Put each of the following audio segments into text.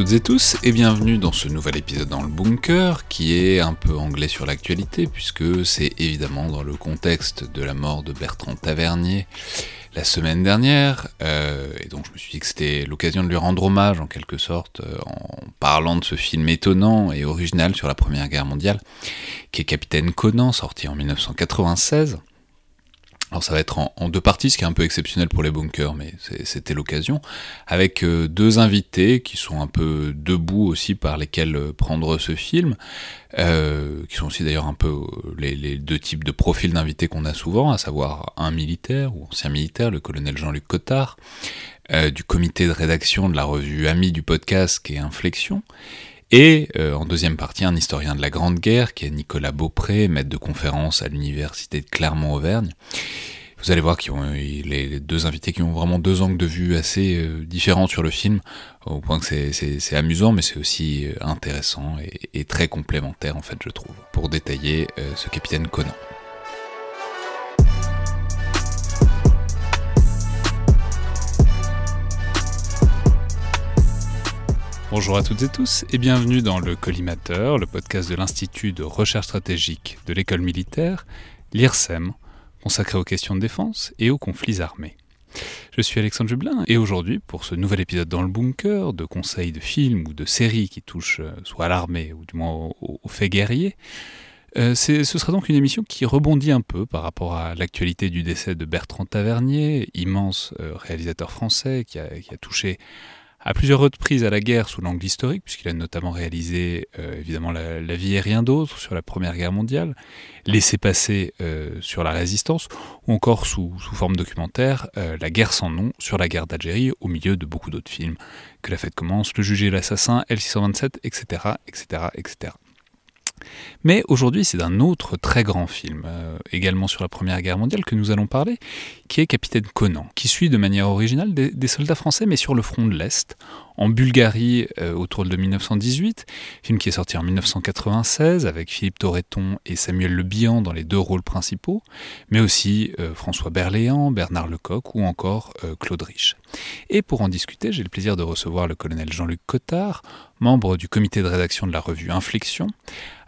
Toutes et tous et bienvenue dans ce nouvel épisode dans le bunker qui est un peu anglais sur l'actualité puisque c'est évidemment dans le contexte de la mort de Bertrand Tavernier la semaine dernière euh, et donc je me suis dit que c'était l'occasion de lui rendre hommage en quelque sorte euh, en parlant de ce film étonnant et original sur la Première Guerre mondiale qui est Capitaine Conan sorti en 1996 alors ça va être en, deux parties, ce qui est un peu exceptionnel pour les bunkers, mais c'était l'occasion, avec euh, deux invités qui sont un peu debout aussi par lesquels euh, prendre ce film, euh, qui sont aussi d'ailleurs un peu les, deux types de profils d'invités qu'on a souvent, à savoir un militaire ou ancien militaire, le colonel Jean-Luc Cotard, du comité de rédaction de la revue Ami du podcast qui est Inflexion, et euh, en deuxième partie, un historien de la Grande Guerre, qui est Nicolas Beaupré, maître de conférence à l'université de Clermont-Auvergne. Vous allez voir qu'ils ont les deux invités qui ont vraiment deux angles de vue assez euh, différents sur le film, au point que c'est amusant, mais c'est aussi euh, intéressant et, très complémentaire en fait, je trouve, pour détailler ce capitaine Conan. Bonjour à toutes et tous et bienvenue dans le Collimateur, le podcast de l'Institut de recherche stratégique de l'école militaire, l'IRSEM, consacré aux questions de défense et aux conflits armés. Je suis Alexandre Jublin et aujourd'hui, pour ce nouvel épisode dans le bunker, de conseils de films ou de séries qui touchent euh, soit à l'armée ou du moins aux, faits guerriers, euh, ce sera donc une émission qui rebondit un peu par rapport à l'actualité du décès de Bertrand Tavernier, immense euh, réalisateur français qui a, qui a touché à plusieurs reprises à la guerre sous l'angle historique, puisqu'il a notamment réalisé euh, évidemment la, vie et rien d'autre sur la Première Guerre mondiale, laissé passer euh, sur la résistance, ou encore sous, sous forme documentaire, euh, La guerre sans nom sur la guerre d'Algérie, au milieu de beaucoup d'autres films, Que la fête commence, Le juge et l'assassin, L627, etc., etc., etc. Mais aujourd'hui, c'est d'un autre très grand film, euh, également sur la Première Guerre mondiale, que nous allons parler, qui est Capitaine Conan, qui suit de manière originale des soldats français, mais sur le front de l'Est, en Bulgarie euh, autour de 1918, film qui est sorti en 1996 avec Philippe Torreton et Samuel Le Bihan dans les deux rôles principaux, mais aussi euh, François Berléand, Bernard Lecoq ou encore Claude Rich. Et pour en discuter, j'ai le plaisir de recevoir le colonel Jean-Luc Cotard, membre du comité de rédaction de la revue Inflexion.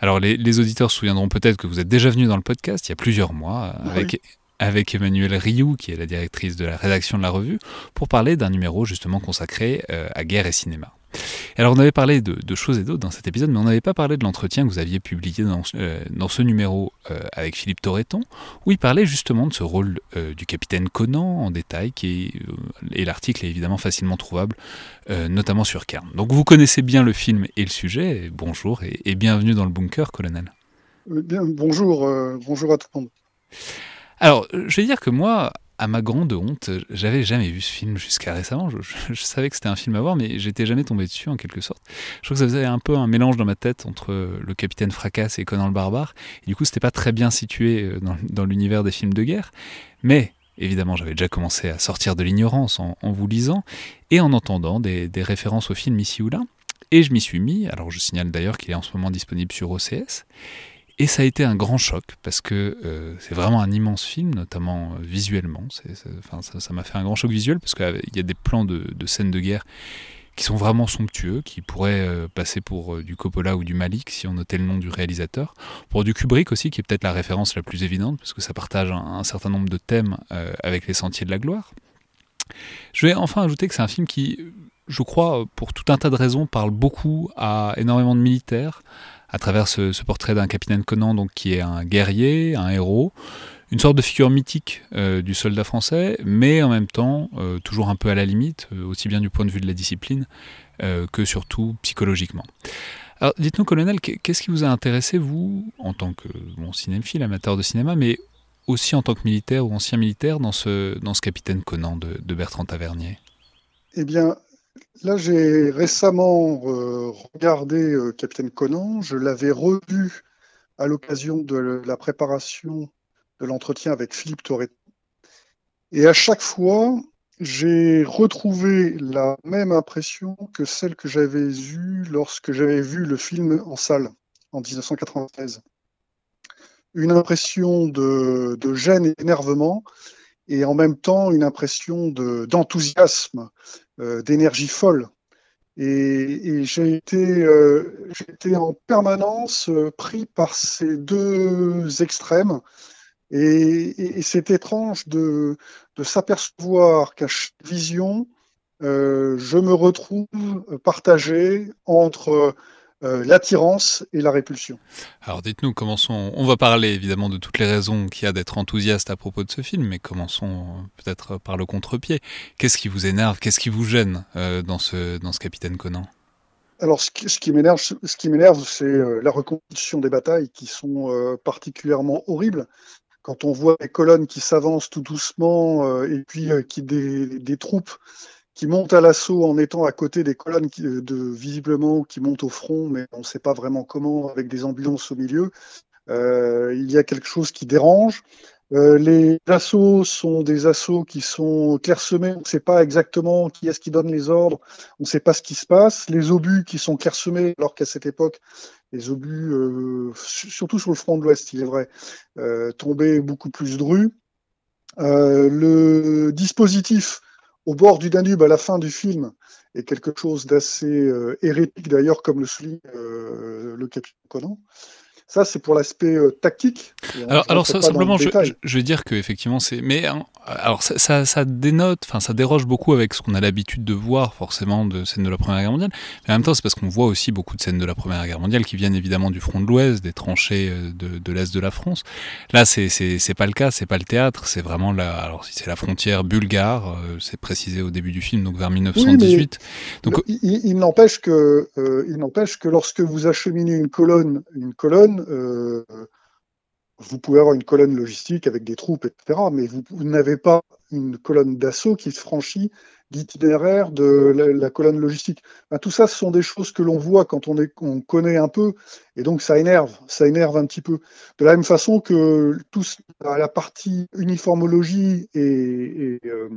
Alors les, auditeurs se souviendront peut-être que vous êtes déjà venu dans le podcast il y a plusieurs mois avec avec Emmanuel Rioux, qui est la directrice de la rédaction de la revue, pour parler d'un numéro justement consacré euh, à guerre et cinéma. Alors on avait parlé de, choses et d'autres dans cet épisode, mais on n'avait pas parlé de l'entretien que vous aviez publié dans, euh, dans ce numéro euh, avec Philippe Torreton, où il parlait justement de ce rôle du capitaine Conan en détail, qui et l'article est évidemment facilement trouvable, notamment sur Cairn. Donc vous connaissez bien le film et le sujet, bonjour et, et, bienvenue dans le bunker, colonel. Bien, bonjour, bonjour à tout le monde. Alors, je vais dire que moi, à ma grande honte, j'avais jamais vu ce film jusqu'à récemment. Je, savais que c'était un film à voir, mais j'étais jamais tombé dessus en quelque sorte. Je trouve que ça faisait un peu un mélange dans ma tête entre le Capitaine Fracasse et Conan le Barbare. Du coup, c'était pas très bien situé euh, dans, l'univers des films de guerre. Mais évidemment, j'avais déjà commencé à sortir de l'ignorance en, vous lisant et en entendant des références au film ici ou là. Et je m'y suis mis. Alors, je signale d'ailleurs qu'il est en ce moment disponible sur OCS. Et ça a été un grand choc parce que euh, c'est vraiment un immense film, notamment euh, visuellement. ça m'a fait un grand choc visuel parce qu'il y a des plans de, scènes de guerre qui sont vraiment somptueux, qui pourraient euh, passer pour du Coppola ou du Malik si on notait le nom du réalisateur. Pour du Kubrick aussi, qui est peut-être la référence la plus évidente parce que ça partage un, certain nombre de thèmes avec les Sentiers de la Gloire. Je vais enfin ajouter que c'est un film qui, je crois, pour tout un tas de raisons, parle beaucoup à énormément de militaires, à travers ce, portrait d'un capitaine Conan, donc qui est un guerrier, un héros, une sorte de figure mythique euh, du soldat français, mais en même temps euh, toujours un peu à la limite, euh, aussi bien du point de vue de la discipline que surtout psychologiquement. Alors dites-nous, colonel, qu'est-ce qui vous a intéressé, vous, en tant que cinéphile, amateur de cinéma, mais aussi en tant que militaire ou ancien militaire, dans ce, dans ce capitaine Conan de, de Bertrand Tavernier? Eh bien, Là, j'ai récemment euh, regardé euh, Capitaine Conan. Je l'avais revu à l'occasion de la préparation de l'entretien avec Philippe Toretto. Et à chaque fois, j'ai retrouvé la même impression que celle que j'avais eue lorsque j'avais vu le film en salle en 1993. Une impression de, de gêne et d'énervement et en même temps une impression d'enthousiasme, euh, d'énergie folle. Et, j'ai été, euh, en permanence euh, pris par ces deux extrêmes. Et, c'est étrange de, de s'apercevoir qu'à chaque vision, euh, je me retrouve partagé entre euh, l'attirance et la répulsion. Alors dites-nous, commençons. On va parler évidemment de toutes les raisons qu'il y a d'être enthousiaste à propos de ce film, mais commençons euh, peut-être par le contre-pied. Qu'est-ce qui vous énerve? Qu'est-ce qui vous gêne euh, dans, ce, dans ce Capitaine Conan? Alors, ce qui, m'énerve, ce qui m'énerve, c'est la reconstitution des batailles qui sont particulièrement horribles. Quand on voit les colonnes qui s'avancent tout doucement et puis qui des, des troupes qui montent à l'assaut en étant à côté des colonnes qui, de, visiblement qui montent au front, mais on ne sait pas vraiment comment, avec des ambulances au milieu. Euh, il y a quelque chose qui dérange. Euh, les assauts sont des assauts qui sont clairsemés, on ne sait pas exactement qui est-ce qui donne les ordres, on ne sait pas ce qui se passe. Les obus qui sont clairsemés, alors qu'à cette époque, les obus, euh, surtout sur le front de l'Ouest, il est vrai, euh, tombaient beaucoup plus. Euh, le dispositif au bord du Danube à la fin du film est quelque chose d'assez euh, hérétique d'ailleurs, comme le souligne euh, le capitaine Conan. Ça, c'est pour l'aspect euh, tactique. Alors, alors simplement, je, je, vais dire que effectivement, c'est. Mais hein, alors, ça, ça, ça dénote, enfin, ça déroge beaucoup avec ce qu'on a l'habitude de voir, forcément, de scènes de la Première Guerre mondiale. Mais en même temps, c'est parce qu'on voit aussi beaucoup de scènes de la Première Guerre mondiale qui viennent évidemment du front de l'Ouest, des tranchées euh, de, de l'Est de la France. Là, c'est pas le cas, c'est pas le théâtre, c'est vraiment la. Alors, si c'est la frontière bulgare, euh, c'est précisé au début du film, donc vers 1918. donc, il, il n'empêche que, euh, il n'empêche que lorsque vous acheminez une colonne, une colonne, euh, vous pouvez avoir une colonne logistique avec des troupes, etc., mais vous, n'avez pas une colonne d'assaut qui franchit l'itinéraire de la, colonne logistique. tout ça, ce sont des choses que l'on voit quand on, connaît un peu, et donc ça énerve, ça énerve un petit peu. De la même façon que tout, la partie uniformologie et, et, euh,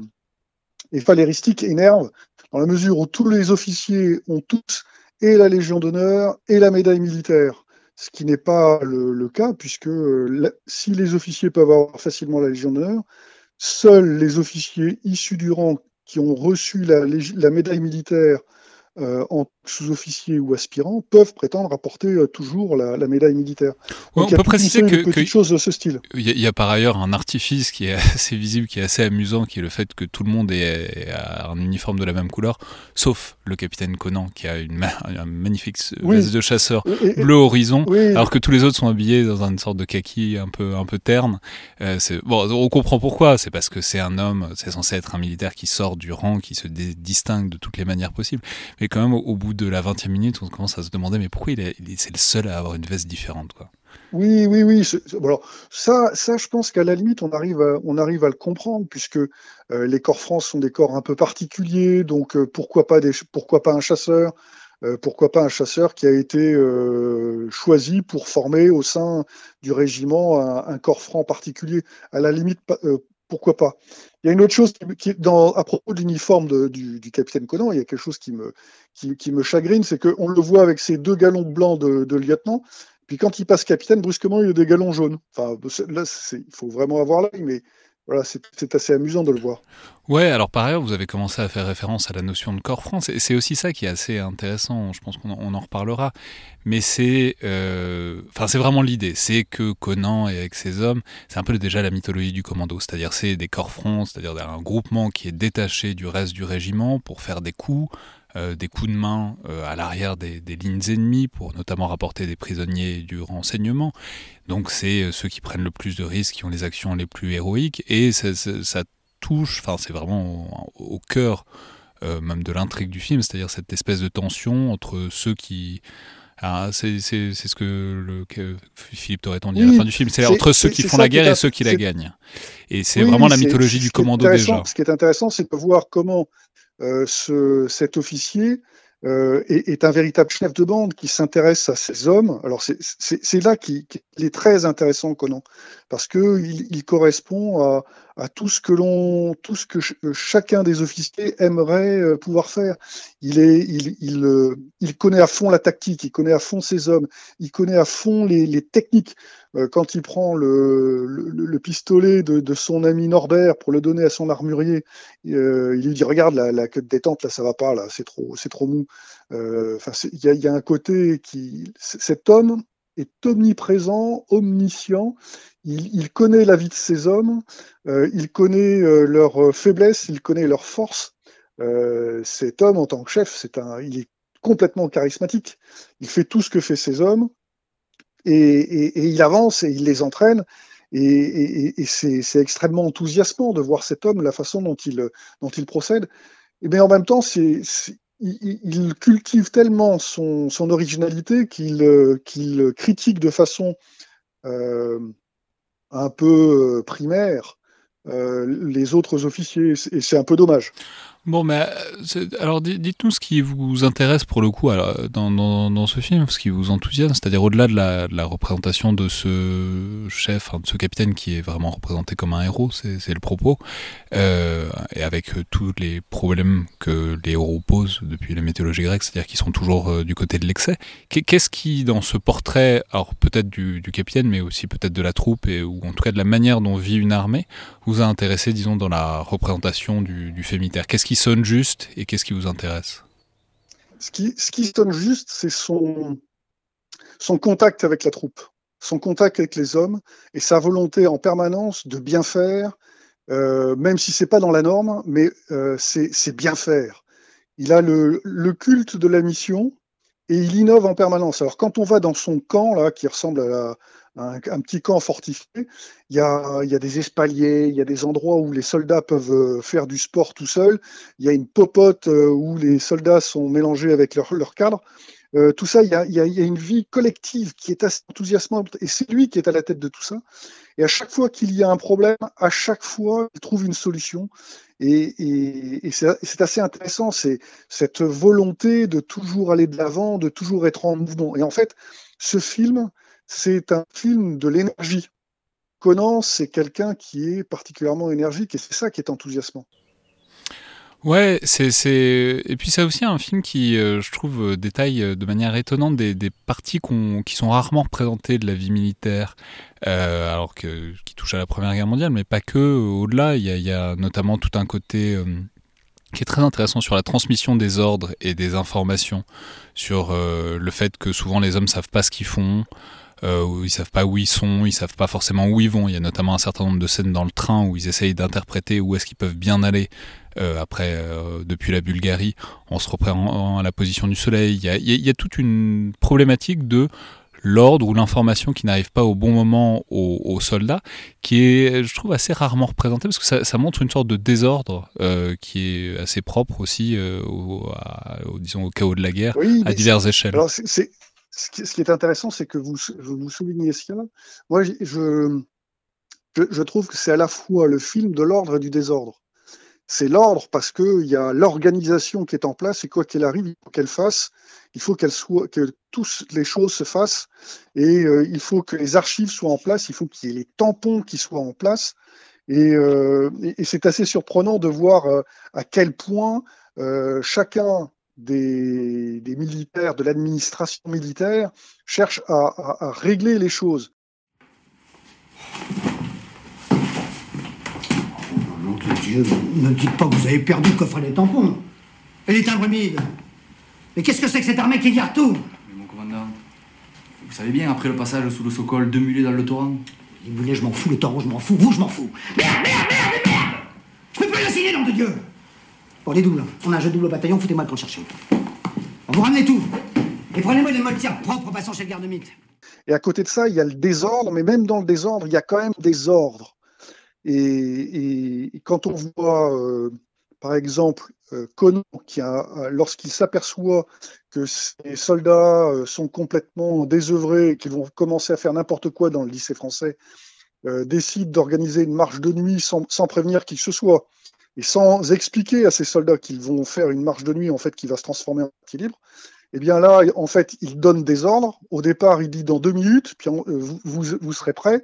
énerve, dans la mesure où tous les officiers ont tous et la Légion d'honneur et la médaille militaire ce qui n'est pas le, cas, puisque si les officiers peuvent avoir facilement la Légion d'honneur, seuls les officiers issus du rang qui ont reçu la médaille militaire euh, en sous-officiers ou aspirants peuvent prétendre apporter euh, toujours la, médaille militaire. on peut préciser que, que chose de ce style. Il y, a par ailleurs un artifice qui est assez visible, qui est assez amusant, qui est le fait que tout le monde ait, un uniforme de la même couleur, sauf le capitaine Conan qui a une un magnifique veste de chasseur bleu horizon, alors que tous les autres sont habillés dans une sorte de kaki un peu un peu terne. Euh, bon, on comprend pourquoi. C'est parce que c'est un homme, c'est censé être un militaire qui sort du rang, qui se distingue de toutes les manières possibles. Mais et quand même, au, bout de la 20e minute, on commence à se demander, mais pourquoi il est, c'est le seul à avoir une veste différente, quoi. Oui, oui, oui. alors, ça, ça, je pense qu'à la limite, on arrive à, on arrive à le comprendre, puisque euh, les corps France sont des corps un peu particuliers, donc euh, pourquoi, pas des, pourquoi pas un chasseur euh, pourquoi pas un chasseur qui a été choisi pour former au sein du régiment un, corps franc particulier? À la limite, pourquoi pas Il y a une autre chose à propos de l'uniforme du, capitaine Conan, il y a quelque chose qui me, chagrine, c'est qu'on le voit avec ses deux galons blancs de, lieutenant, puis quand il passe capitaine, brusquement, il a des galons jaunes. Enfin, là, il faut vraiment avoir l'œil, mais voilà, c'est assez amusant de le voir. Ouais, alors par ailleurs, vous avez commencé à faire référence à la notion de corps franc. C'est aussi ça qui est assez intéressant. Je pense qu'on en reparlera. Mais c'est, euh, vraiment l'idée. C'est que Conan et avec ses hommes, c'est un peu déjà la mythologie du commando. C'est-à-dire, c'est des corps francs, c'est-à-dire un groupement qui est détaché du reste du régiment pour faire des coups, des coups de main euh, à l'arrière des, lignes ennemies pour notamment rapporter des prisonniers du renseignement. Donc c'est euh, ceux qui prennent le plus de risques, qui ont les actions les plus héroïques, et ça, touche, enfin c'est vraiment au, cœur même de l'intrigue du film, c'est-à-dire cette espèce de tension entre ceux qui... Ah, c'est ce que, le, Philippe Torreton dit à la fin du film, c'est entre ceux qui font la guerre et ceux qui la gagnent. Et c'est vraiment la mythologie du commando déjà. Ce qui est intéressant, c'est de voir comment euh, ce, cet officier euh, est, est, un véritable chef de bande qui s'intéresse à ces hommes. Alors c'est là qu'il est très intéressant Conan, parce que il, il correspond à, à tout ce que l'on, tout ce que chacun des officiers aimerait pouvoir faire. Il est, il, il, il, connaît à fond la tactique, il connaît à fond ses hommes, il connaît à fond les, techniques. Quand il prend le, le, le pistolet de, de, son ami Norbert pour le donner à son armurier, il lui dit regarde la, la queue de détente là, ça va pas là, c'est trop, c'est trop mou. Enfin, il y a, y a un côté qui, cet homme est omniprésent, omniscient. Il, connaît la vie de ses hommes, euh, il connaît euh, leurs faiblesses, il connaît leurs forces. Euh, cet homme, en tant que chef, il est complètement charismatique. Il fait tout ce que fait ses hommes et, il avance et il les entraîne. Et, c'est extrêmement enthousiasmant de voir cet homme, la façon dont il, dont il procède. Mais en même temps, c'est il, cultive tellement son, originalité euh, qu'il critique de façon euh, un peu euh, primaire les autres officiers, et c'est un peu dommage. Bon, mais euh, alors dites-nous ce qui vous intéresse pour le coup dans, dans, ce film, ce qui vous enthousiasme, c'est-à-dire au-delà de la, représentation de ce chef, de ce capitaine qui est vraiment représenté comme un héros, c'est le propos, euh, et avec euh, tous les problèmes que les héros posent depuis la mythologie grecque, c'est-à-dire qu'ils sont toujours euh, du côté de l'excès. Qu'est-ce qui, dans ce portrait, alors peut-être du, capitaine, mais aussi peut-être de la troupe, ou en tout cas de la manière dont vit une armée, vous a intéressé, disons, dans la représentation du, du Qu'est-ce qui sonne juste et qu'est-ce qui vous intéresse ce qui, sonne juste, c'est son, son contact avec la troupe, son contact avec les hommes et sa volonté en permanence de bien faire, euh, même si c'est pas dans la norme, mais euh, c'est bien faire. Il a le, le, culte de la mission et il innove en permanence. Alors quand on va dans son camp là, qui ressemble à la, un, petit camp fortifié. Il y, a, il y a des espaliers, il y a des endroits où les soldats peuvent euh, faire du sport tout seuls. Il y a une popote euh, où les soldats sont mélangés avec leur, leur cadre. Euh, tout ça, il y, a, il y, a, une vie collective qui est assez enthousiasmante et c'est lui qui est à la tête de tout ça. Et à chaque fois qu'il y a un problème, à chaque fois, il trouve une solution. Et, et, et c'est assez intéressant, c'est cette volonté de toujours aller de l'avant, de toujours être en mouvement. Et en fait, ce film, c'est un film de l'énergie. Conan, c'est quelqu'un qui est particulièrement énergique et c'est ça qui est enthousiasmant. Ouais, c'est, et puis c'est aussi un film qui, euh, je trouve, euh, détaille euh, de manière étonnante des, parties qui sont rarement représentées de la vie militaire, alors que qui touche à la Première Guerre mondiale, mais pas que. Au-delà, il y a, notamment tout un côté qui est très intéressant sur la transmission des ordres et des informations, sur le fait que souvent les hommes savent pas ce qu'ils font où ils savent pas où ils sont, ils savent pas forcément où ils vont. Il y a notamment un certain nombre de scènes dans le train où ils essayent d'interpréter où est-ce qu'ils peuvent bien aller. Euh, après, euh, depuis la Bulgarie, en se reprenant à la position du soleil. Il y a, il y a toute une problématique de l'ordre ou l'information qui n'arrive pas au bon moment aux, soldats, qui est, je trouve, assez rarement représenté parce que ça, ça montre une sorte de désordre euh, qui est assez propre aussi euh, au, disons, au chaos de la guerre à diverses échelles. Alors c'est, ce qui, est intéressant, c'est que vous, vous soulignez cela. Moi, je, je, je trouve que c'est à la fois le film de l'ordre et du désordre. C'est l'ordre parce qu'il y a l'organisation qui est en place et quoi qu'elle arrive, il faut qu'elle fasse, il faut qu'elle soit, que toutes les choses se fassent et euh, il faut que les archives soient en place, il faut qu'il y ait les tampons qui soient en place. Et, euh, et, c'est assez surprenant de voir euh, à quel point chacun des, militaires, de l'administration militaire, cherchent à, régler les choses. Dieu, ne dites pas que vous avez perdu le coffre des tampons. Et les timbres humides. Mais qu'est-ce que c'est que cette armée qui garde tout? Mais mon commandant, vous savez bien, après le passage sous le Sokol, deux mulets dans le torrent. Les mulets, je m'en fous, le torrent, je m'en fous, vous, je m'en fous. Merde, merde, merde, merde Je peux plus le signer, nom de Dieu Bon, les doubles. On a un jeu double au bataillon, foutez-moi le camp chercher. On vous ramenez tout. Et prenez-moi des tir propres passant chez le garde-mythe. Et à côté de ça, il y a le désordre, mais même dans le désordre, il y a quand même des ordres. Et, quand on voit, euh, par exemple, euh, Conan, qui a, lorsqu'il s'aperçoit que ses soldats euh, sont complètement désœuvrés et qu'ils vont commencer à faire n'importe quoi dans le lycée français, décide d'organiser une marche de nuit sans, sans prévenir qui que ce soit et sans expliquer à ces soldats qu'ils vont faire une marche de nuit en fait qui va se transformer en équilibre, eh bien là, en fait, il donne des ordres. Au départ, il dit dans deux minutes, puis euh, vous, vous, serez prêts.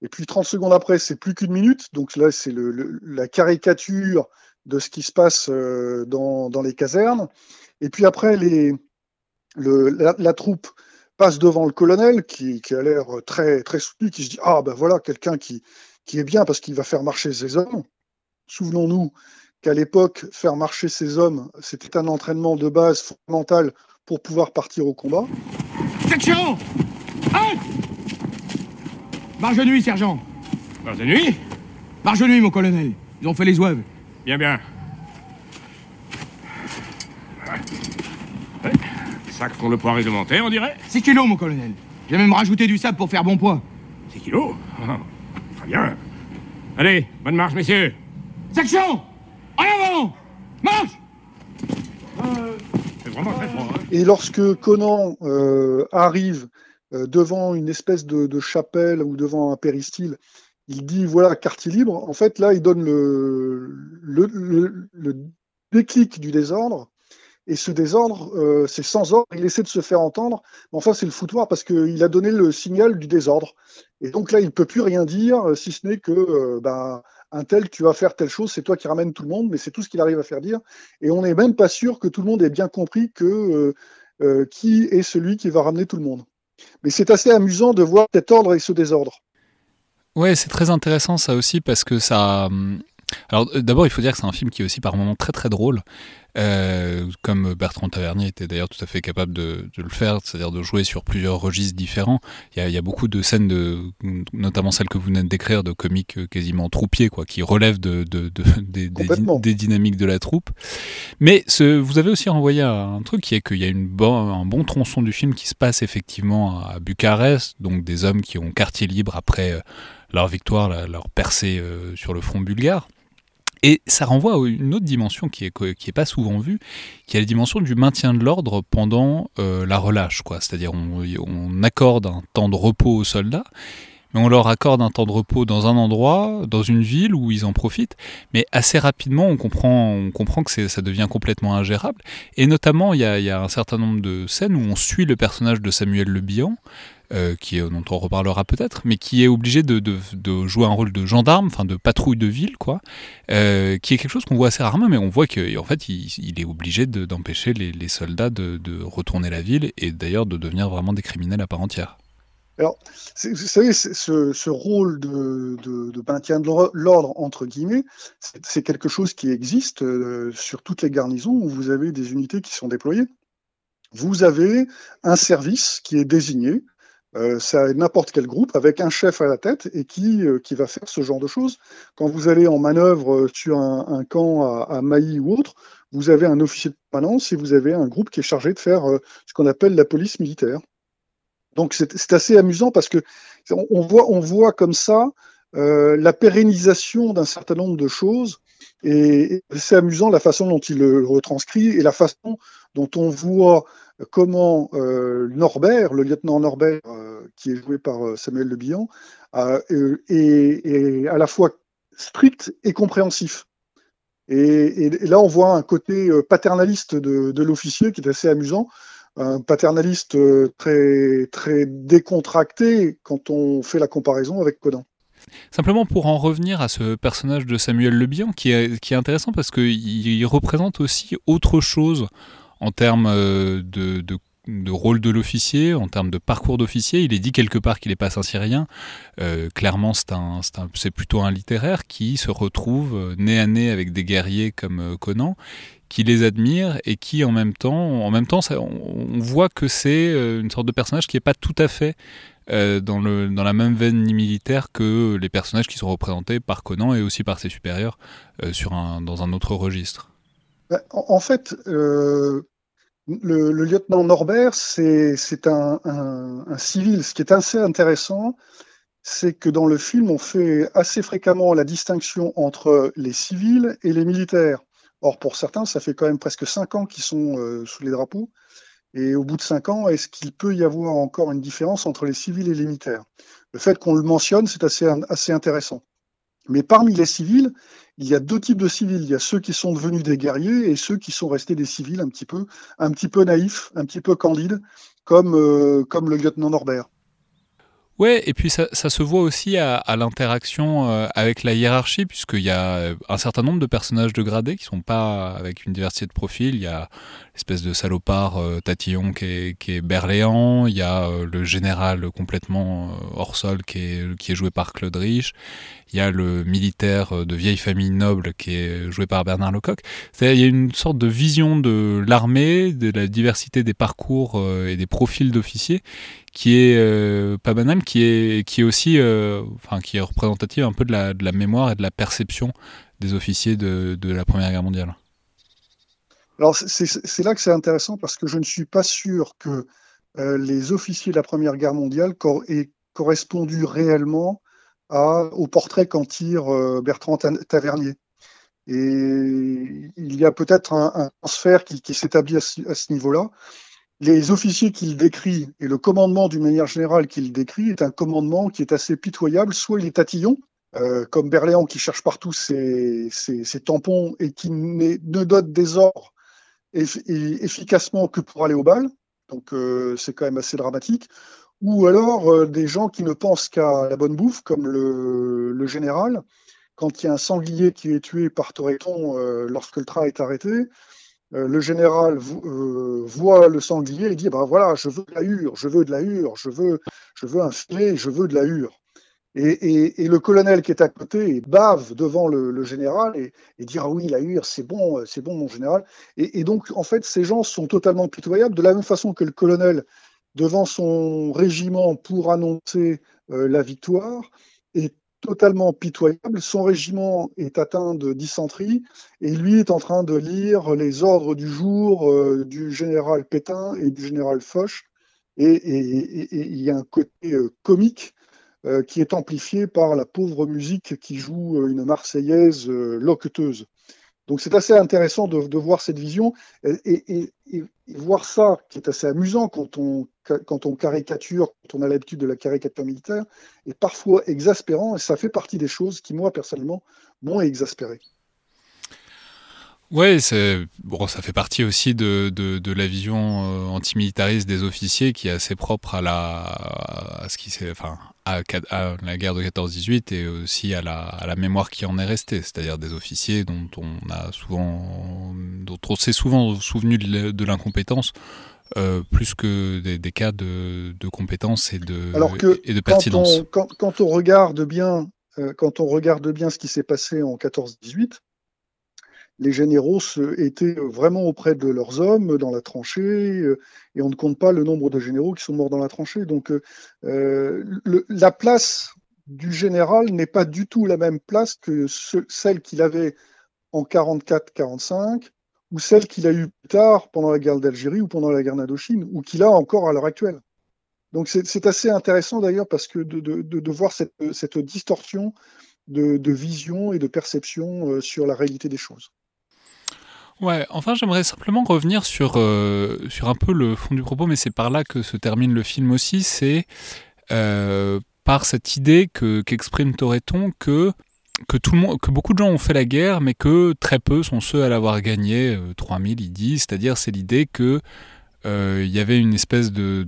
Et puis 30 secondes après, c'est plus qu'une minute. Donc là, c'est la caricature de ce qui se passe euh, dans, dans, les casernes. Et puis après, la, troupe passe devant le colonel qui, qui a l'air très, très soutenu, qui se dit Ah ben voilà, quelqu'un qui, qui est bien parce qu'il va faire marcher ses hommes. Souvenons-nous qu'à l'époque, faire marcher ses hommes, c'était un entraînement de base fondamental pour pouvoir partir au combat. Section Halt Marche de nuit, sergent Marche de nuit? Marche de nuit, mon colonel. Ils ont fait les ouaves. Bien, bien. Sac font le poids réglementé, on dirait 6 kilos, mon colonel. J'ai même rajouté du sable pour faire bon poids. 6 kilos? Ah, Très bien. Allez, bonne marche, messieurs. Section En avant Marche et lorsque Conan euh, arrive euh, devant une espèce de, chapelle ou devant un péristyle, il dit voilà, quartier libre. En fait, là, il donne le, le, déclic du désordre. Et ce désordre, euh, c'est sans ordre. Il essaie de se faire entendre. Mais enfin, c'est le foutoir parce qu'il a donné le signal du désordre. Et donc là, il ne peut plus rien dire, si ce n'est que bah, un tel, tu vas faire telle chose, c'est toi qui ramènes tout le monde, mais c'est tout ce qu'il arrive à faire dire. Et on n'est même pas sûr que tout le monde ait bien compris que euh, euh, qui est celui qui va ramener tout le monde. Mais c'est assez amusant de voir cet ordre et ce désordre. Ouais, c'est très intéressant ça aussi parce que ça. Alors d'abord, il faut dire que c'est un film qui est aussi par moments très très drôle. Euh, comme Bertrand Tavernier était d'ailleurs tout à fait capable de, le faire, c'est-à-dire de jouer sur plusieurs registres différents. Il y a, beaucoup de scènes, de, notamment celles que vous venez de décrire, de comiques quasiment troupiers, quoi, qui relèvent de, des, dynamiques de la troupe. Mais ce, vous avez aussi renvoyé un truc qui est qu'il y a une un bon tronçon du film qui se passe effectivement à Bucarest, donc des hommes qui ont quartier libre après euh, leur victoire, leur percée euh, sur le front bulgare. Et ça renvoie à une autre dimension qui est, qui est pas souvent vue, qui est la dimension du maintien de l'ordre pendant euh, la relâche. C'est-à-dire on, on accorde un temps de repos aux soldats, mais on leur accorde un temps de repos dans un endroit, dans une ville où ils en profitent, mais assez rapidement on comprend, on comprend que ça devient complètement ingérable. Et notamment, il y, a, il y, a, un certain nombre de scènes où on suit le personnage de Samuel Le Bihan, euh, qui dont on reparlera peut-être, mais qui est obligé de, jouer un rôle de gendarme, enfin de patrouille de ville, quoi, euh, qui est quelque chose qu'on voit assez rarement, mais on voit qu'en fait, il, est obligé d'empêcher les, soldats de, retourner la ville et d'ailleurs de devenir vraiment des criminels à part entière. Alors, vous savez, ce, rôle de, de, maintien de l'ordre, entre guillemets, c'est quelque chose qui existe euh, sur toutes les garnisons où vous avez des unités qui sont déployées. Vous avez un service qui est désigné, euh, c'est n'importe quel groupe avec un chef à la tête et qui, euh, qui va faire ce genre de choses. Quand vous allez en manœuvre euh, sur un, camp à, à, Maï ou autre, vous avez un officier de permanence et vous avez un groupe qui est chargé de faire ce qu'on appelle la police militaire. Donc c'est assez amusant parce que on voit, on voit comme ça la pérennisation d'un certain nombre de choses et, c'est amusant la façon dont il le retranscrit et la façon dont on voit comment euh, Norbert, le lieutenant Norbert, euh, qui est joué par euh, Samuel Le Bihan, est, à la fois strict et compréhensif. Et, là, on voit un côté paternaliste de, l'officier qui est assez amusant, un paternaliste très, très décontracté quand on fait la comparaison avec Conan. Simplement pour en revenir à ce personnage de Samuel Le Bihan, qui est, qui est intéressant parce qu'il représente aussi autre chose en termes euh, de, rôle de l'officier, en termes de parcours d'officier. Il est dit quelque part qu'il n'est pas un Syrien. Euh, clairement, c'est plutôt un littéraire qui se retrouve euh, nez à nez avec des guerriers comme Conan, qui les admire et qui en même temps, on, voit que c'est une sorte de personnage qui n'est pas tout à fait dans, la même veine militaire que les personnages qui sont représentés par Conan et aussi par ses supérieurs dans un autre registre. Bah, en fait, euh, le, lieutenant Norbert, c'est un, civil. Ce qui est assez intéressant, c'est que dans le film, on fait assez fréquemment la distinction entre les civils et les militaires. Or, pour certains, ça fait quand même presque cinq ans qu'ils sont euh, sous les drapeaux. Et au bout de cinq ans, est-ce qu'il peut y avoir encore une différence entre les civils et les militaires? Le fait qu'on le mentionne, c'est assez intéressant. Mais parmi les civils, il y a deux types de civils. Il y a ceux qui sont devenus des guerriers et ceux qui sont restés des civils un petit peu, un petit peu naïfs, un petit peu candides, comme, euh, comme le lieutenant Norbert. Ouais, et puis ça, ça se voit aussi à, à l'interaction euh, avec la hiérarchie, puisqu'il y a euh, un certain nombre de personnages de gradés qui sont pas avec une diversité de profils. Il y a l'espèce de salopard euh, Tatillon qui est, qui est il y a euh, le général complètement euh, hors sol qui est, qui est joué par Claude Rich, il y a le militaire de vieille famille noble qui est joué par Bernard Lecoq. Il y a une sorte de vision de l'armée, de la diversité des parcours et des profils d'officiers qui est euh, pas banal, qui est, qui est aussi, euh, enfin, qui est représentative un peu de la, mémoire et de la perception des officiers de, la Première Guerre mondiale. Alors c'est- là que c'est intéressant parce que je ne suis pas sûr que euh, les officiers de la Première Guerre mondiale aient correspondu réellement au portrait qu'en tire Bertrand Ta- Tavernier. Et il y a peut-être un, transfert qui, s'établit à ce niveau-là. Les officiers qu'il décrit et le commandement d'une manière générale qu'il décrit est un commandement qui est assez pitoyable. Soit il est tatillon, euh, comme Berléand qui cherche partout ses, tampons et qui ne donne des ordres efficacement que pour aller au bal. Donc euh, c'est quand même assez dramatique. Ou alors euh, des gens qui ne pensent qu'à la bonne bouffe, comme le, le général, quand il y a un sanglier qui est tué par Toreton euh, lorsque le train est arrêté, euh, le général euh, voit le sanglier et dit ben voilà, je veux de la hure, je veux de la hure, je veux, je veux un filet, je veux de la hure. Et, le colonel qui est à côté bave devant le, général et, et dit ah oui la hure c'est bon, euh, c'est bon mon général. Et, donc en fait ces gens sont totalement pitoyables de la même façon que le colonel devant son régiment pour annoncer la victoire totalement pitoyable. Son régiment est atteint de dysenterie et lui est en train de lire les ordres du jour euh, du général Pétain et du général Foch. Et il y a un côté euh, comique euh, qui est amplifié par la pauvre musique qui joue une Marseillaise loqueteuse. Donc c'est assez intéressant de, voir cette vision et voir ça, qui est assez amusant quand on, quand on caricature, quand on a l'habitude de la caricature militaire, est parfois exaspérant et ça fait partie des choses qui, moi, personnellement, m'ont exaspéré. Bon, ça fait partie aussi de, de, de la vision euh, antimilitariste des officiers qui est assez propre à la à ce qui enfin à, à la guerre de 14-18 et aussi à la, à la mémoire qui en est restée, c'est-à-dire des officiers dont on a souvent dont on s'est souvent souvenu de, l'incompétence euh, plus que des, des cas de, de compétence et de Alors que et de quand pertinence. on, quand, quand on regarde bien, euh, quand on regarde bien ce qui s'est passé en 14-18, les généraux étaient vraiment auprès de leurs hommes dans la tranchée, euh, et on ne compte pas le nombre de généraux qui sont morts dans la tranchée. Donc euh, le, la place du général n'est pas du tout la même place que ce, celle qu'il avait en 44-45 ou celle qu'il a eue plus tard pendant la guerre d'Algérie ou pendant la guerre d'Indochine, ou qu'il a encore à l'heure actuelle. Donc c'est assez intéressant d'ailleurs parce que de, voir cette, distorsion de, vision et de perception euh, sur la réalité des choses. Ouais, enfin j'aimerais simplement revenir sur, euh, sur un peu le fond du propos, mais c'est par là que se termine le film aussi, c'est euh, par cette idée que qu'exprime Toreton que que tout le monde, que beaucoup de gens ont fait la guerre, mais que très peu sont ceux à l'avoir gagné. Euh, 3000, ils disent, c'est-à-dire c'est l'idée que il euh, y avait une espèce de,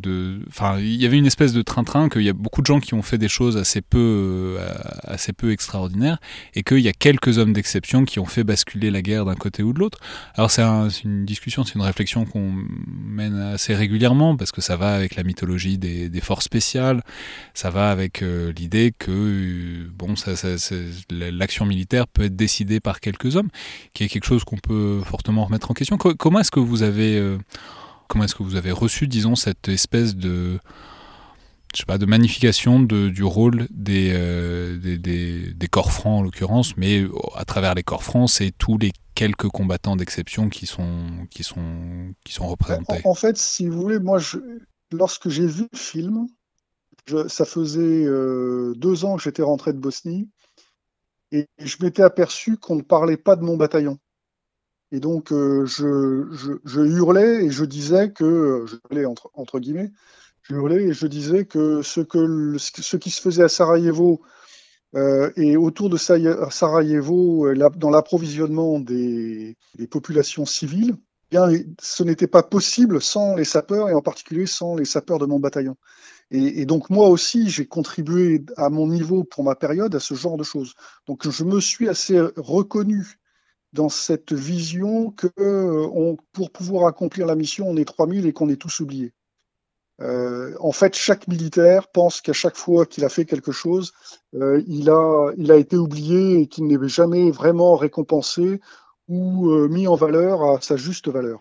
enfin, il y avait une espèce de train-train qu'il y a beaucoup de gens qui ont fait des choses assez peu, euh, assez peu extraordinaires, et qu'il y a quelques hommes d'exception qui ont fait basculer la guerre d'un côté ou de l'autre. Alors c'est un, une discussion, c'est une réflexion qu'on mène assez régulièrement parce que ça va avec la mythologie des, des forces spéciales, ça va avec euh, l'idée que bon, l'action militaire peut être décidée par quelques hommes, qui est quelque chose qu'on peut fortement remettre en question. Comment est-ce que vous avez comment est-ce que vous avez reçu, disons, cette espèce de, pas, de magnification du rôle des, euh, des, corps francs en l'occurrence, mais à travers les corps francs, c'est tous les quelques combattants d'exception qui sont, représentés. En, fait, si vous voulez, moi, lorsque j'ai vu le film, ça faisait euh, deux ans que j'étais rentré de Bosnie, et je m'étais aperçu qu'on ne parlait pas de mon bataillon. Et donc, euh, je, je, je, hurlais et je disais que, je hurlais entre, entre, guillemets, je hurlais et je disais que ce, que ce qui se faisait à Sarajevo euh, et autour de Sarajevo, la, dans l'approvisionnement des, des, populations civiles, eh bien, ce n'était pas possible sans les sapeurs et en particulier sans les sapeurs de mon bataillon. Et, donc moi aussi, j'ai contribué à mon niveau pour ma période à ce genre de choses. Donc je me suis assez reconnu dans cette vision que pour pouvoir accomplir la mission, on est 3000 et qu'on est tous oubliés. Euh, en fait, chaque militaire pense qu'à chaque fois qu'il a fait quelque chose, euh, il, a, été oublié et qu'il n'est jamais vraiment récompensé ou euh, mis en valeur à sa juste valeur.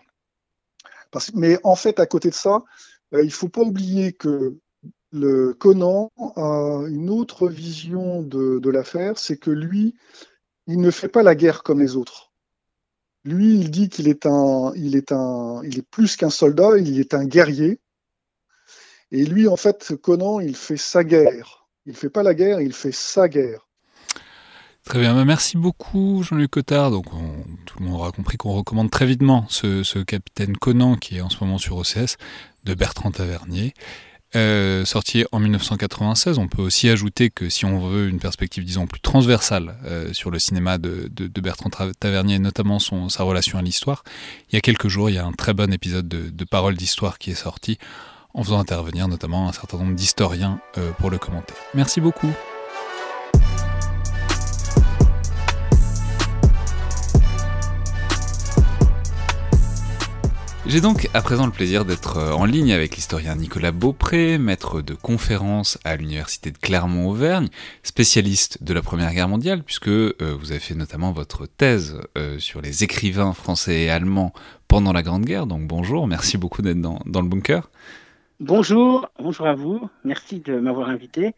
Mais en fait, à côté de ça, il ne faut pas oublier que le Conan a une autre vision de l'affaire, c'est que lui, il ne fait pas la guerre comme les autres. Lui, il dit qu'il est un, il est un, il est plus qu'un soldat, il est un guerrier et lui, en fait, Conan, il fait sa guerre. Il fait pas la guerre, il fait sa guerre. Très bien, merci beaucoup Jean-Luc Cotard. Donc tout le monde aura compris qu'on recommande très vitement ce, capitaine Conan qui est en ce moment sur OCS de Bertrand Tavernier. Euh, sorti en 1996, on peut aussi ajouter que si on veut une perspective, disons, plus transversale euh, sur le cinéma de, Bertrand Tavernier, notamment son, sa relation à l'histoire, il y a quelques jours, il y a un très bon épisode de, Paroles d'Histoire qui est sorti en faisant intervenir notamment un certain nombre d'historiens euh, pour le commenter. Merci beaucoup. J'ai donc à présent le plaisir d'être euh, en ligne avec l'historien Nicolas Beaupré, maître de conférences à l'université de Clermont-Auvergne, spécialiste de la Première Guerre mondiale, puisque euh, vous avez fait notamment votre thèse sur les écrivains français et allemands pendant la Grande Guerre. Donc bonjour, merci beaucoup d'être dans le bunker. Bonjour, bonjour à vous. Merci de m'avoir invité.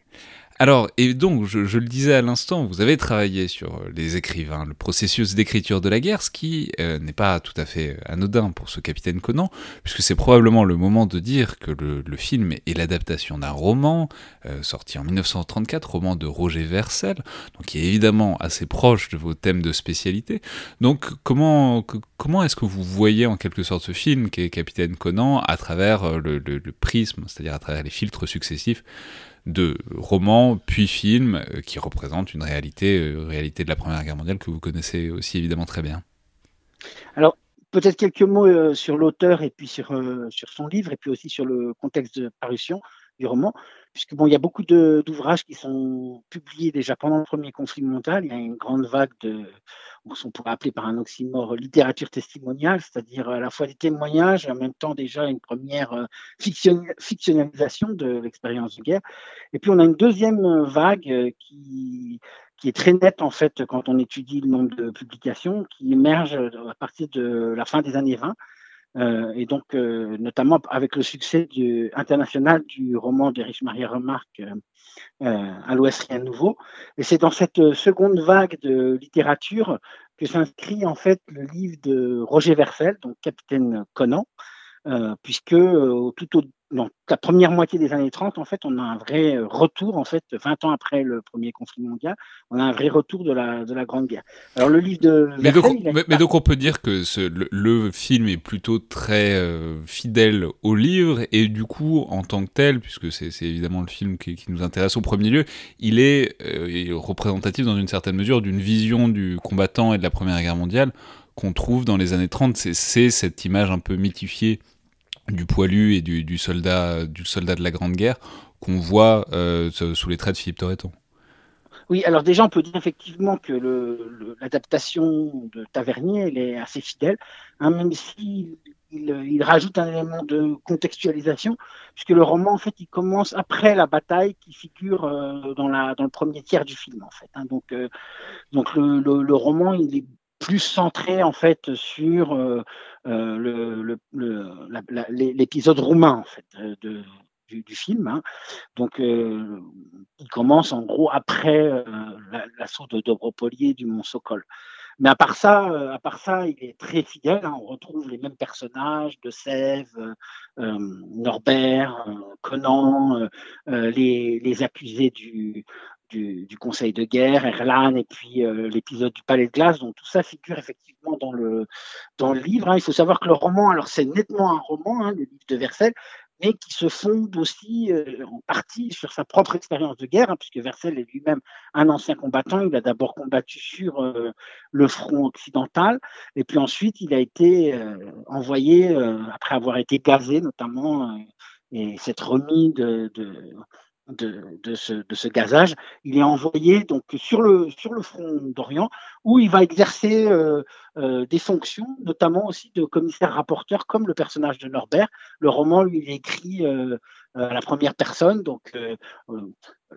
Alors, et donc, je, le disais à l'instant, vous avez travaillé sur euh, les écrivains, le processus d'écriture de la guerre, ce qui euh, n'est pas tout à fait anodin pour ce capitaine Conan, puisque c'est probablement le moment de dire que le, film est l'adaptation d'un roman euh, sorti en 1934, roman de Roger Versel, donc qui est évidemment assez proche de vos thèmes de spécialité. Donc, comment, comment est-ce que vous voyez en quelque sorte ce film qui est Capitaine Conan à travers le prisme, c'est-à-dire à travers les filtres successifs de romans puis films euh, qui représentent une réalité, euh, réalité de la Première Guerre mondiale que vous connaissez aussi évidemment très bien. Alors, peut-être quelques mots euh, sur l'auteur et puis sur, sur son livre et puis aussi sur le contexte de parution du roman, puisque bon, il y a beaucoup d'ouvrages qui sont publiés déjà pendant le premier conflit mondial. Il y a une grande vague de, on pourrait appeler par un oxymore littérature testimoniale, c'est-à-dire à la fois des témoignages et en même temps déjà une première euh, fictionnalisation de l'expérience de guerre. Et puis on a une deuxième vague euh, qui, qui est très nette en fait quand on étudie le nombre de publications, qui émerge à partir de la fin des années 20 euh, et donc, euh, notamment avec le succès du, international du roman d'Erich Maria Remarque, euh, À l'Ouest, rien de nouveau. Et c'est dans cette seconde vague de littérature que s'inscrit en fait le livre de Roger Versel, donc Capitaine Conan, puisque tout au dans la première moitié des années 30, en fait, on a un vrai retour, en fait, 20 ans après le premier conflit mondial, on a un vrai retour de la, de la Grande Guerre. Alors le livre de... Mais, donc, mais, donc, on peut dire que ce, le, film est plutôt très euh, fidèle au livre, et du coup, en tant que tel, puisque c'est évidemment le film qui, nous intéresse au premier lieu, il est euh, représentatif dans une certaine mesure d'une vision du combattant et de la Première Guerre mondiale qu'on trouve dans les années 30. C'est cette image un peu mythifiée du poilu et du, soldat, du soldat de la Grande Guerre qu'on voit euh, sous les traits de Philippe Torreton. Oui, alors déjà, on peut dire effectivement que l'adaptation de Tavernier, elle est assez fidèle, hein, même s'il il, rajoute un élément de contextualisation, puisque le roman, en fait, il commence après la bataille qui figure euh, dans, le premier tiers du film, en fait. Hein. donc, euh, donc le, roman, il est plus centré en fait sur euh, euh, l'épisode roumain en fait de, du, film. Hein. Donc, euh, il commence en gros après l'assaut de Dobropolier du Mont Sokol. Mais à part ça, à part ça, il est très fidèle. Hein. On retrouve les mêmes personnages de Sèvres, Norbert, Conan, les, accusés du, du, Conseil de guerre, Erlan, et puis euh, l'épisode du Palais de glace. Donc tout ça figure effectivement dans le, dans le livre. Hein. Il faut savoir que le roman, alors c'est nettement un roman, hein, le livre de Versailles, mais qui se fonde aussi euh, en partie sur sa propre expérience de guerre, hein, puisque Versailles est lui-même un ancien combattant. Il a d'abord combattu sur euh, le front occidental, et puis ensuite il a été envoyé, après avoir été gazé notamment et cette remise de, de, ce, gazage, il est envoyé donc sur le, sur le front d'Orient où il va exercer euh, euh, des fonctions, notamment aussi de commissaire-rapporteur, comme le personnage de Norbert. Le roman, lui, est écrit euh, à la première personne, donc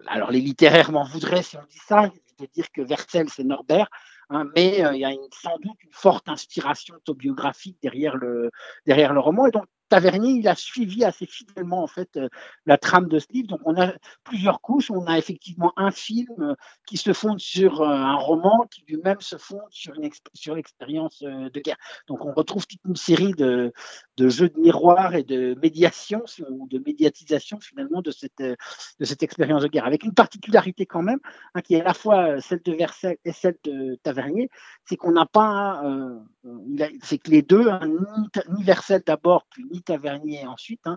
alors les littéraires m'en voudraient si on dit ça, de dire que Vercel c'est Norbert, hein, mais il y a sans doute une forte inspiration autobiographique derrière le, derrière le roman. Et donc Tavernier, il a suivi assez fidèlement en fait euh, la trame de ce livre. Donc on a plusieurs couches. On a effectivement un film euh, qui se fonde sur euh, un roman qui lui-même se fonde sur, une sur l'expérience de guerre. Donc on retrouve toute une série de, de jeux de miroir et de médiation ou de médiatisation finalement de cette, de cette expérience de guerre. Avec une particularité quand même, hein, qui est à la fois celle de Versailles et celle de Tavernier, c'est qu'on n'a pas, c'est que les deux, hein, ni, ni d'abord, puis Tavernier ensuite, hein,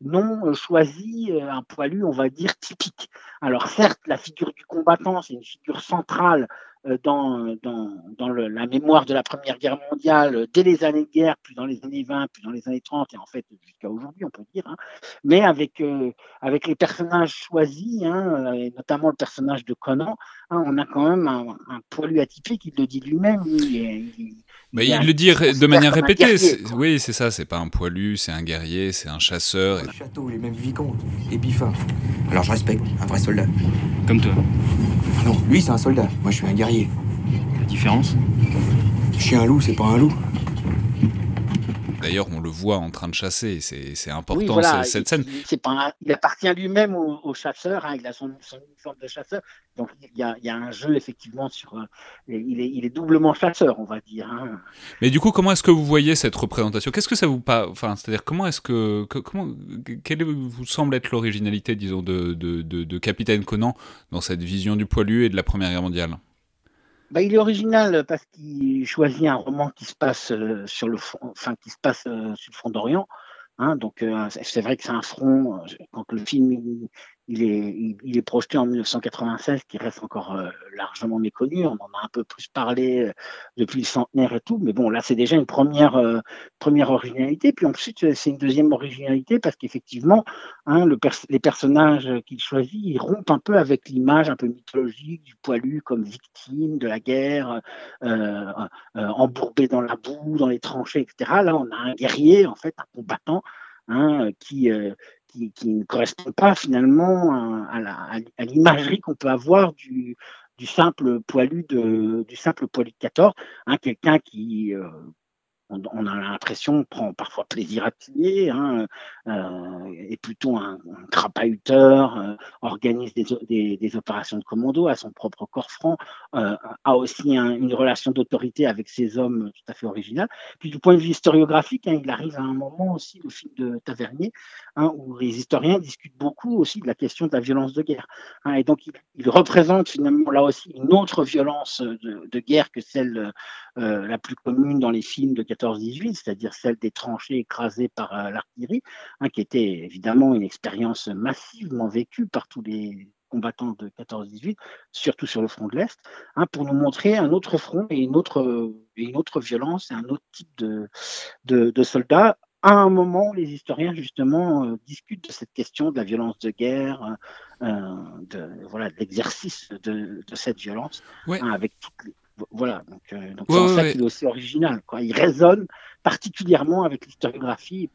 n'ont choisi euh, un poilu, on va dire, typique. Alors certes, la figure du combattant, c'est une figure centrale euh, dans, dans, la mémoire de la Première Guerre mondiale dès les années de guerre, puis dans les années 20, puis dans les années 30, et en fait jusqu'à aujourd'hui, on peut dire. Hein. Mais avec, avec les personnages choisis, hein, et notamment le personnage de Conan, on a quand même un, poilu atypique, il le dit lui-même. Il, mais il, le dit de manière répétée. oui, c'est ça. C'est pas un poilu, c'est un guerrier, c'est un chasseur. Les châteaux, les mêmes vicomtes, les biffins. Alors je respecte, un vrai soldat. Comme toi. Non, lui c'est un soldat. Moi je suis un guerrier. La différence? Je suis un loup, c'est pas un loup. D'ailleurs, on le voit en train de chasser. C'est important cette scène. Il, pas il appartient lui-même au, chasseur. Hein, il a son, uniforme de chasseur. Donc il y, a, il y, a, un jeu effectivement sur. Euh, il, est, il, est, doublement chasseur, on va dire. Hein. Mais du coup, comment est-ce que vous voyez cette représentation? Qu'est-ce que ça vous pas Enfin, c'est-à-dire comment est-ce que, comment quelle vous semble être l'originalité, disons, de, de, de, de Capitaine Conan dans cette vision du poilu et de la Première Guerre mondiale? Bah, il est original parce qu'il choisit un roman qui se passe euh, sur le fond, euh, sur le front d'Orient. Hein, donc euh, c'est vrai que c'est un front. Quand le film il est, projeté en 1996, qui reste encore euh, largement méconnu. On en a un peu plus parlé euh, depuis le centenaire et tout, mais bon, là, c'est déjà une première, euh, originalité. Puis ensuite, c'est une deuxième originalité parce qu'effectivement, hein, le les personnages qu'il choisit, ils rompent un peu avec l'image un peu mythologique du poilu comme victime de la guerre, embourbé dans la boue, dans les tranchées, etc. Là, on a un guerrier, en fait, un combattant. Hein, qui, qui, ne correspond pas finalement à, l'imagerie qu'on peut avoir du, simple poilu de du simple poilu de 14, hein, quelqu'un qui euh, on, a l'impression, prend parfois plaisir à tuer, hein, euh, est plutôt un, un crapahuteur, euh, organise des, opérations de commando à son propre corps franc, euh, a aussi une relation d'autorité avec ses hommes tout à fait originale. Puis du point de vue historiographique, hein, il arrive à un moment aussi, le film de Tavernier, hein, où les historiens discutent beaucoup aussi de la question de la violence de guerre. Hein, et donc il, il, représente finalement là aussi une autre violence de, de guerre que celle euh, la plus commune dans les films de 14-18, c'est-à-dire celle des tranchées écrasées par euh, l'artillerie, hein, qui était évidemment une expérience massivement vécue par tous les combattants de 14-18, surtout sur le front de l'Est, hein, pour nous montrer un autre front et une autre, une autre violence et un autre type de, de, soldats. À un moment où les historiens justement euh, discutent de cette question de la violence de guerre, de voilà l'exercice de, de, cette violence, hein, avec toutes les, voilà, donc euh, c'est en ça qu'il est aussi original. Quoi. Il résonne particulièrement avec l'historiographie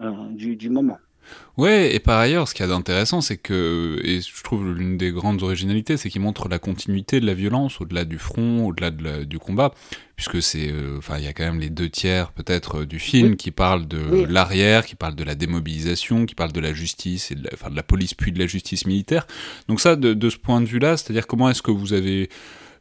euh, du, du, moment. Ouais, et par ailleurs, ce qu'il y a d'intéressant, c'est que, et je trouve l'une des grandes originalités, c'est qu'il montre la continuité de la violence au-delà du front, au-delà de du combat, puisque c'est, euh, enfin, il y a quand même les deux tiers peut-être du film qui parlent de l'arrière, qui parlent de la démobilisation, qui parlent de la justice et de la, enfin, de la police puis de la justice militaire. Donc ça, de, de ce point de vue-là, c'est-à-dire comment est-ce que vous avez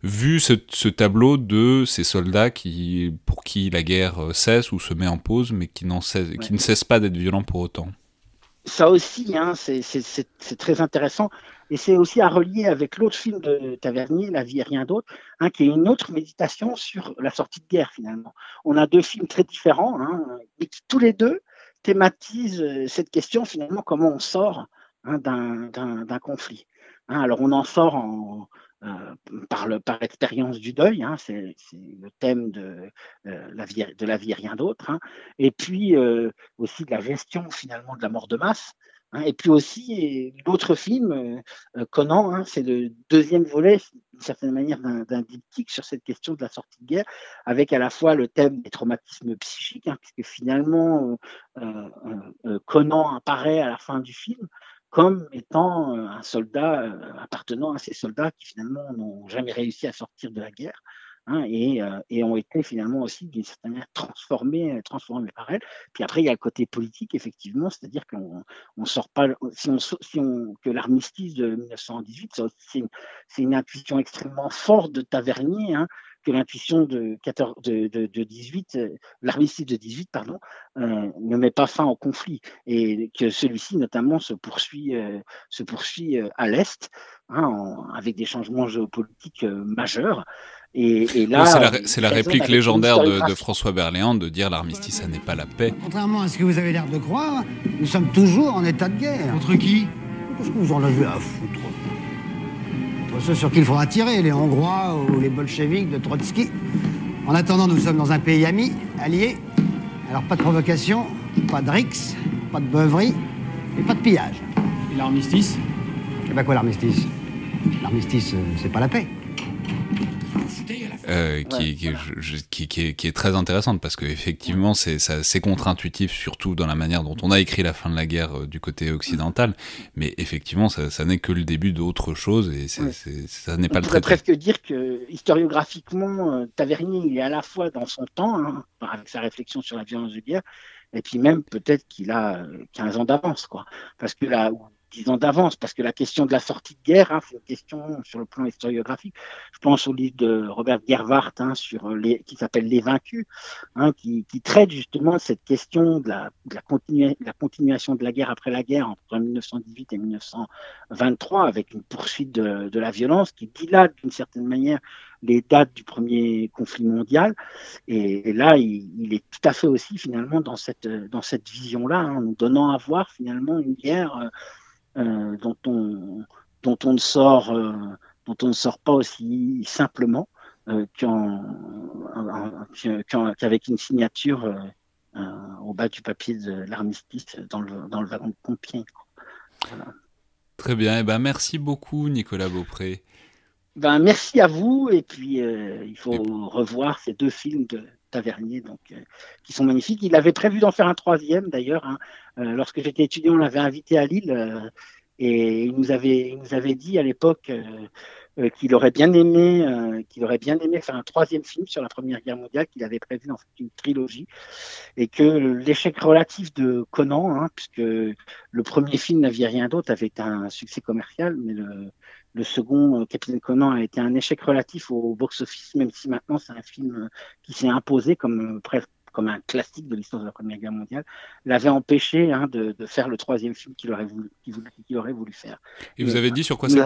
vu ce, tableau de ces soldats qui, pour qui la guerre euh, cesse ou se met en pause, mais qui, cesse, qui ne cessent pas d'être violents pour autant. Ça aussi, hein, c'est très intéressant. Et c'est aussi à relier avec l'autre film de Tavernier, La vie et rien d'autre, hein, qui est une autre méditation sur la sortie de guerre finalement. On a deux films très différents, hein, mais qui tous les deux thématisent euh, cette question finalement, comment on sort hein, d'un conflit. Alors on en sort en, par, le, l'expérience du deuil, hein, c'est, le thème de, la vie, de la vie et rien d'autre, hein. et puis aussi de la gestion finalement de la mort de masse, Hein, et puis aussi, l'autre film, euh, euh, Conan, c'est le deuxième volet, d'une certaine manière, d'un diptyque sur cette question de la sortie de guerre, avec à la fois le thème des traumatismes psychiques, puisque finalement, euh, Conan apparaît à la fin du film comme étant un soldat appartenant à ces soldats qui finalement n'ont jamais réussi à sortir de la guerre. Hein, euh, et, ont été finalement aussi d'une certaine manière transformés, euh, transformés par elle. Puis après, il y a le côté politique, effectivement, c'est-à-dire on sort pas, si on que l'armistice de 1918, c'est une, une, intuition extrêmement forte de Tavernier, hein, que l'intuition de, de, de, de 18, euh, l'armistice de 18, pardon, ne met pas fin au conflit et que celui-ci notamment se poursuit, se poursuit à l'est, hein, avec des changements géopolitiques majeurs. Et, là, c'est la, réplique légendaire de, François Berléand de dire l'armistice, ça n'est pas la paix. Contrairement à ce que vous avez l'air de croire, nous sommes toujours en état de guerre. Contre qui? Qu'est-ce que vous en avez à foutre? Ceux sur qui il faudra tirer, les Hongrois ou les bolcheviks de Trotsky. En attendant, nous sommes dans un pays ami, allié. Alors pas de provocation, pas de rix, pas de beuverie et pas de pillage. Et l'armistice? Eh ben quoi l'armistice? L'armistice, euh, c'est pas la paix. Euh, qui, qui, qui, est, qui, est, très intéressante parce qu'effectivement c'est contre-intuitif surtout dans la manière dont on a écrit la fin de la guerre euh, du côté occidental. Mais effectivement ça, ça n'est que le début d'autre chose et ça n'est pas on le pourrait presque dire que historiographiquement euh, Tavernier il est à la fois dans son temps hein, avec sa réflexion sur la violence de guerre et puis même peut-être qu'il a 15 ans d'avance quoi. Parce que là dix ans d'avance, parce que la question de la sortie de guerre, hein, c'est une question sur le plan historiographique. Je pense au livre de Robert Gerwart hein, sur les, qui s'appelle Les Vaincus, hein, qui, traite justement cette question de la, continuation de la guerre après la guerre entre 1918 et 1923, avec une poursuite de, la violence qui dilate d'une certaine manière les dates du premier conflit mondial. Et, là, il, est tout à fait aussi finalement dans cette, vision-là, hein, nous donnant à voir finalement une guerre euh, euh, dont, on, dont, on ne sort, euh, dont on ne sort pas aussi simplement euh, qu'avec une signature au bas du papier de l'armistice dans le, dans le wagon de Compiègne. Très bien, eh ben merci beaucoup Nicolas Beaupré. Ben, merci à vous, et puis il faut revoir ces deux films de Tavernier, donc, qui sont magnifiques. Il avait prévu d'en faire un troisième d'ailleurs. Hein. lorsque j'étais étudiant, on l'avait invité à Lille et il nous avait, il nous avait dit à l'époque euh, euh, qu'il aurait bien aimé, euh, qu'il aurait bien aimé faire un troisième film sur la Première Guerre mondiale, qu'il avait prévu en fait une trilogie, et que l'échec relatif de Conan, hein, puisque le premier film n'avait rien d'autre, avait un succès commercial, mais le, le second, Capitaine Conan, a été un échec relatif au box-office, même si maintenant c'est un film qui s'est imposé comme presque comme un classique de l'histoire de la Première Guerre mondiale, l'avait empêché hein, de, de, faire le troisième film qu'il aurait, voulu, qu'il aurait voulu faire. Et vous avez dit sur quoi c'était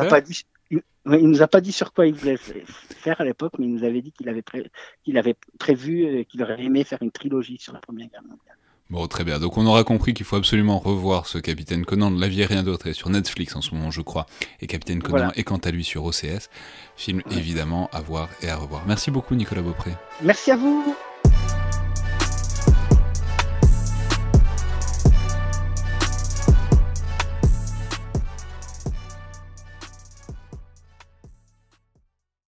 il, il nous a pas dit sur quoi il voulait faire à l'époque, mais il nous avait dit qu'il avait, pré, qu'il avait prévu, euh, qu'il aurait aimé faire une trilogie sur la Première Guerre mondiale. Bon, très bien. Donc on aura compris qu'il faut absolument revoir ce Capitaine Conan La vie et rien d'autre est sur Netflix en ce moment, je crois. Et Capitaine Conan est quant à lui sur OCS. Film évidemment à voir et à revoir. Merci beaucoup Nicolas Beaupré. Merci à vous.